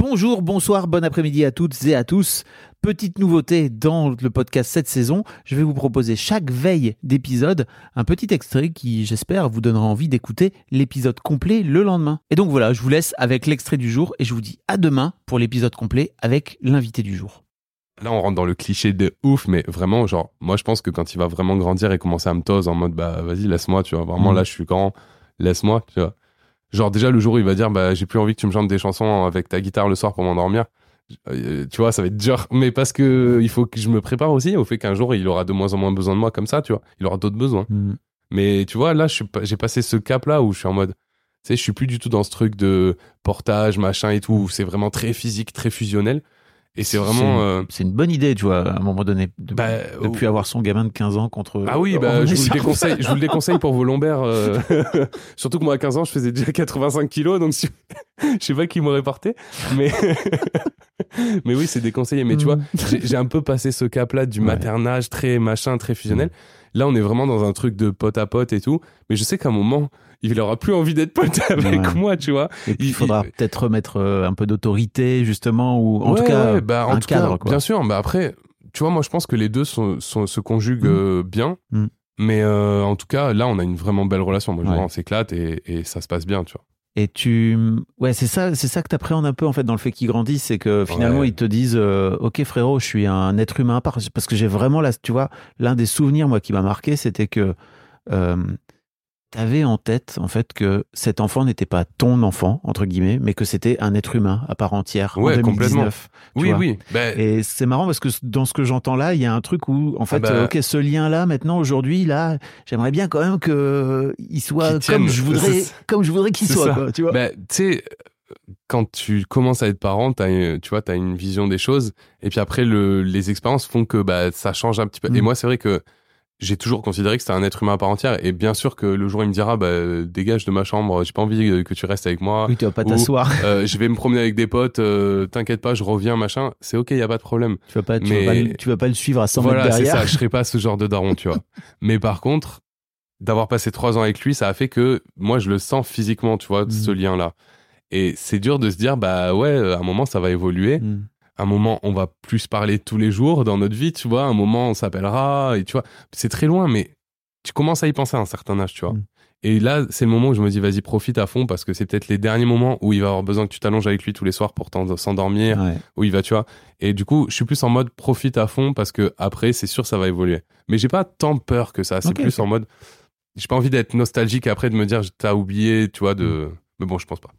Bonjour, bonsoir, bon après-midi à toutes et à tous. Petite nouveauté dans le podcast cette saison, je vais vous proposer chaque veille d'épisode un petit extrait qui, j'espère, vous donnera envie d'écouter l'épisode complet le lendemain. Et donc voilà, je vous laisse avec l'extrait du jour et je vous dis à demain pour l'épisode complet avec l'invité du jour. Là, on rentre dans le cliché de ouf, mais vraiment, genre, moi, je pense que quand il va vraiment grandir et commencer à me tose en mode, bah, vas-y, laisse-moi, tu vois. Vraiment, Mhm. là, je suis grand, laisse-moi, tu vois. Genre, déjà, le jour où il va dire, bah, j'ai plus envie que tu me chantes des chansons avec ta guitare le soir pour m'endormir. euh, Tu vois, ça va être dur. Mais parce que il faut que je me prépare aussi au fait qu'un jour, il aura de moins en moins besoin de moi comme ça, tu vois. Il aura d'autres besoins. Mais tu vois, là, j'ai passé ce cap-là où je suis en mode, tu sais, je suis plus du tout dans ce truc de portage, machin et tout, où c'est vraiment très physique, très fusionnel. Et c'est vraiment. euh, C'est une bonne idée, tu vois, à un moment donné, de, Bah, de plus avoir son gamin de 15 ans contre. Ah oui, on bah, je, vous le déconseille, je vous le déconseille pour vos lombaires. euh, Surtout que moi, à 15 ans, je faisais déjà 85 kilos, donc si- je sais pas qui m'aurait porté. Mais, mais oui, c'est déconseillé. Mais tu vois, j'ai j'ai un peu passé ce cap-là du Ouais. maternage très machin, très fusionnel. Là, on est vraiment dans un truc de pote à pote et tout. Mais je sais qu'à un moment, il aura plus envie d'être pote avec Ouais. moi, tu vois. Et puis il faudra il- peut-être remettre euh, un peu d'autorité, justement, ou en Ouais, tout cas bah, en un tout cadre. cas, quoi. Bien sûr, bah après, tu vois, moi je pense que les deux sont, sont- se conjuguent Mm. euh, bien. Mm. Mais euh, en tout cas, là, on a une vraiment belle relation. Moi, je on s'éclate et, et ça se passe bien, tu vois. Et tu, ouais, c'est ça, c'est ça que t'appréhendes un peu en fait dans le fait qu'ils grandissent, c'est que finalement Ouais. ils te disent, euh, ok frérot, je suis un être humain à part, parce que j'ai vraiment là, tu vois, l'un des souvenirs moi qui m'a marqué, c'était que euh, t'avais en tête en fait que cet enfant n'était pas ton enfant entre guillemets, mais que c'était un être humain à part entière Ouais, en 2019. tu Oui, oui. Bah, Et c'est marrant parce que dans ce que j'entends là, il y a un truc où, en fait, bah. euh, ok, ce lien-là, maintenant, aujourd'hui, là, j'aimerais bien quand même que il soit Qu'il comme je voudrais, comme je voudrais qu'il soit, quoi, tu vois. bah, tu sais, quand tu commences à être parent, une- tu vois, as une vision des choses. Et puis après, le, les expériences font que bah, ça change un petit peu. Mm. Et moi, c'est vrai que j'ai toujours considéré que c'était un être humain à part entière. Et bien sûr que le jour où il me dira, bah, dégage de ma chambre, j'ai pas envie que tu restes avec moi. oui, tu vas pas t'asseoir. Euh, je vais me promener avec des potes, euh, t'inquiète pas, je reviens, machin. C'est ok, y a pas de problème. Tu vas pas, tu, Mais- vas pas, le- tu vas pas le suivre à 100 voilà, mètres c'est derrière. ça. Je serai pas ce genre de daron, tu vois. Mais par contre, d'avoir passé trois ans avec lui, ça a fait que moi, je le sens physiquement, tu vois, ce lien-là. Et c'est dur de se dire, bah ouais, euh, à un moment, ça va évoluer. Mm. Un moment, on va plus parler tous les jours dans notre vie, tu vois. Un moment, on s'appellera, et tu vois, c'est très loin, mais tu commences à y penser à un certain âge, tu vois. Mm. Et là, c'est le moment où je me dis, vas-y, profite à fond, parce que c'est peut-être les derniers moments où il va avoir besoin que tu t'allonges avec lui tous les soirs pour s'endormir, Ouais. où il va, tu vois. Et du coup, je suis plus en mode profite à fond parce que après, c'est sûr, ça va évoluer. Mais j'ai pas tant peur que ça. C'est plus en mode, j'ai pas envie d'être nostalgique après de me dire, t'as oublié, tu vois, de. Mais bon, je pense pas.